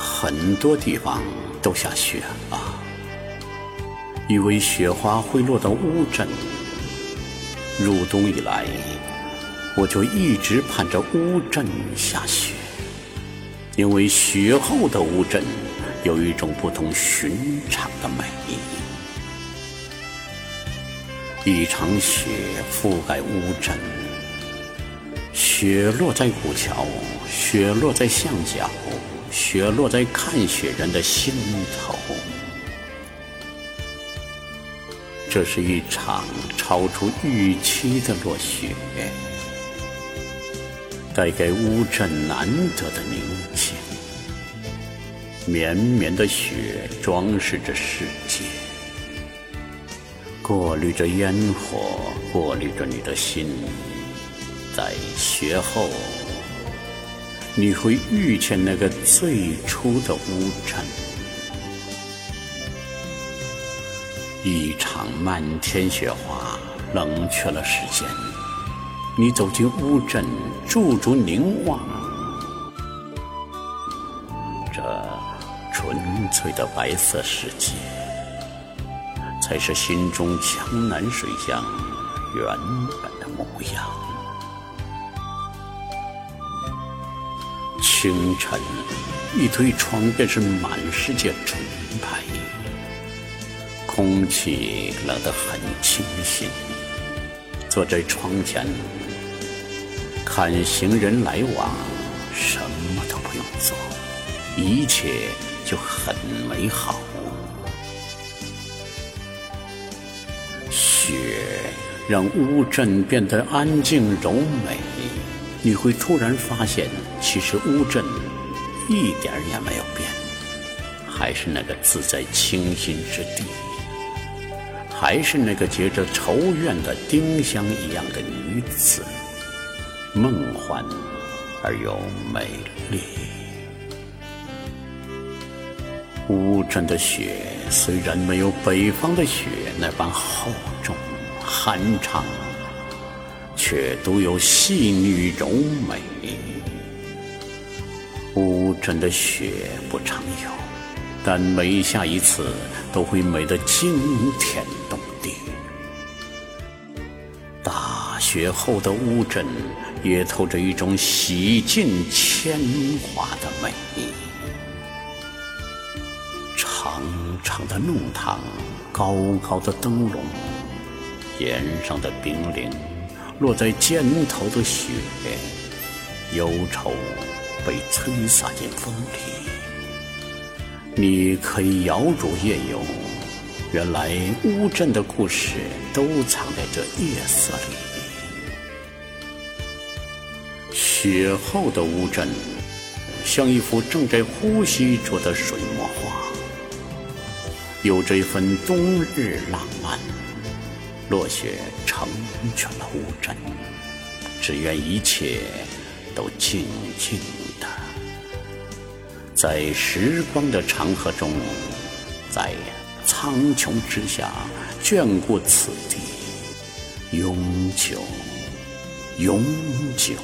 很多地方都下雪了，以为雪花会落到乌镇。入冬以来，我就一直盼着乌镇下雪，因为雪后的乌镇有一种不同寻常的美。一场雪覆盖乌镇，雪落在古桥，雪落在巷角，雪落在看雪人的心头。这是一场超出预期的落雪，带给乌镇难得的宁静。绵绵的雪装饰着世界，过滤着烟火，过滤着你的心。在雪后，你会遇见那个最初的乌镇。一场漫天雪花冷却了时间，你走进乌镇，驻足凝望，这纯粹的白色世界，才是心中江南水乡原本的模样。清晨，一推窗便是满世界纯白。空气冷得很清新，坐在窗前看行人来往，什么都不用做，一切就很美好。雪让乌镇变得安静柔美，你会突然发现，其实乌镇一点也没有变，还是那个自在清新之地。还是那个结着愁怨的丁香一样的女子，梦幻而又美丽。乌镇的雪虽然没有北方的雪那般厚重酣畅，却独有细腻柔美。乌镇的雪不常有，但每下一次都会美得惊天动地。大。雪后的乌镇，也透着一种洗尽铅华的美。长长的弄堂，高高的灯笼，檐上的冰凌，落在肩头的雪，忧愁被吹洒进风里。你可以摇橹夜游，原来乌镇的故事都藏在这夜色里。雪后的乌镇，像一幅正在呼吸着的水墨画，有着一份冬日浪漫。落雪成全了乌镇，只愿一切都静静的，在时光的长河中，在苍穹之下眷顾此地，永久，永久。